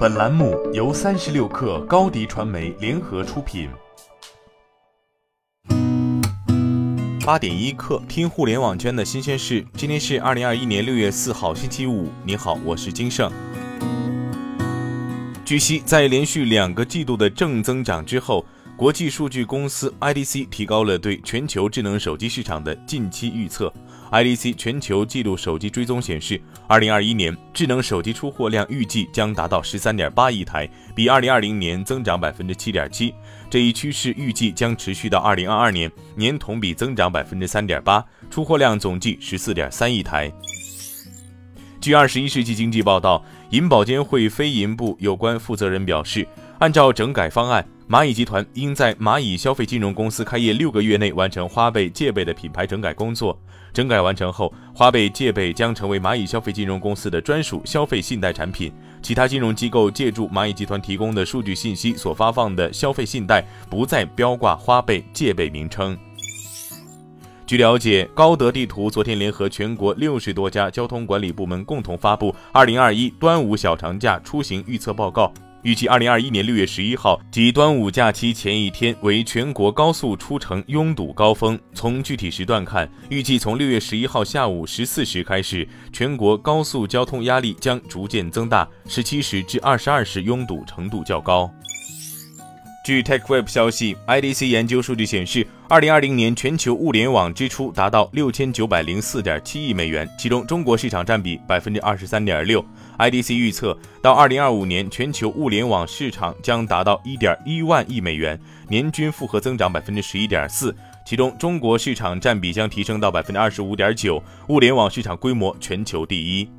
本栏目由三十六氪高低传媒联合出品。八点一刻，听互联网圈的新鲜事。今天是二零二一年六月四号，星期五。你好，我是金盛。据悉，在连续两个季度的正增长之后，国际数据公司 IDC 提高了对全球智能手机市场的近期预测。IDC 全球季度手机追踪显示，二零二一年智能手机出货量预计将达到十三点八亿台，比二零二零年增长百分之七点七。这一趋势预计将持续到二零二二年，年同比增长百分之三点八，出货量总计十四点三亿台。据二十一世纪经济报道，银保监会非银部有关负责人表示，按照整改方案。蚂蚁集团应在蚂蚁消费金融公司开业六个月内完成花呗、借呗的品牌整改工作。整改完成后，花呗、借呗将成为蚂蚁消费金融公司的专属消费信贷产品。其他金融机构借助蚂蚁集团提供的数据信息所发放的消费信贷，不再标挂花呗、借呗名称。据了解，高德地图昨天联合全国六十多家交通管理部门共同发布《二零二一端午小长假出行预测报告》。预计二零二一年六月十一号及端午假期前一天为全国高速出城拥堵高峰。从具体时段看，预计从六月十一号下午十四时开始，全国高速交通压力将逐渐增大，十七时至二十二时拥堵程度较高。据 TechWeb 消息，IDC 研究数据显示，二零二零年全球物联网支出达到六千九百零四点七亿美元，其中中国市场占比百分之二十三点六。IDC 预测，到二零二五年，全球物联网市场将达到一点一万亿美元，年均复合增长百分之十一点四，其中中国市场占比将提升到百分之二十五点九，物联网市场规模全球第一。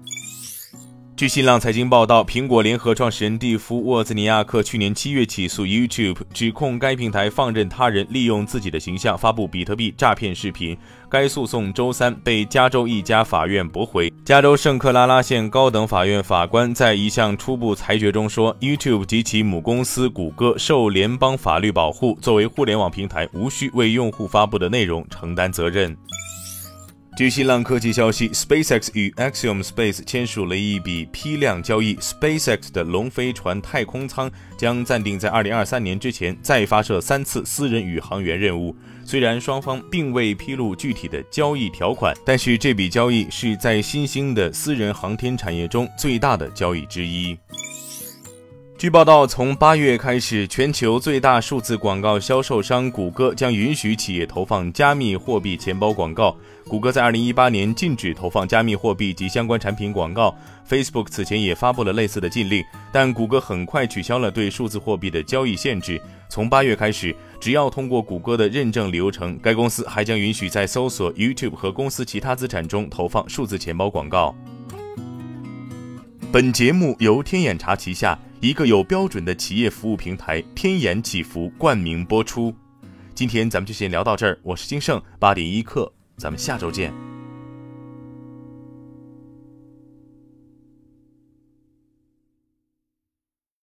据新浪财经报道，苹果联合创始人蒂夫·沃兹尼亚克去年七月起诉 YouTube，指控该平台放任他人利用自己的形象发布比特币诈骗视频。该诉讼周三被加州一家法院驳回。加州圣克拉拉县高等法院法官在一项初步裁决中说，YouTube 及其母公司谷歌受联邦法律保护，作为互联网平台，无需为用户发布的内容承担责任。据新浪科技消息，SpaceX 与 Axiom Space 签署了一笔批量交易。SpaceX 的龙飞船太空舱将暂定在2023年之前再发射三次私人宇航员任务。虽然双方并未披露具体的交易条款，但是这笔交易是在新兴的私人航天产业中最大的交易之一。据报道，从八月开始，全球最大数字广告销售商谷歌将允许企业投放加密货币钱包广告。谷歌在二零一八年禁止投放加密货币及相关产品广告。Facebook 此前也发布了类似的禁令，但谷歌很快取消了对数字货币的交易限制。从八月开始，只要通过谷歌的认证流程，该公司还将允许在搜索 YouTube 和公司其他资产中投放数字钱包广告。本节目由天眼查旗下。一个有标准的企业服务平台“天眼祈福”冠名播出。今天咱们就先聊到这儿，我是金盛八点一刻，咱们下周见。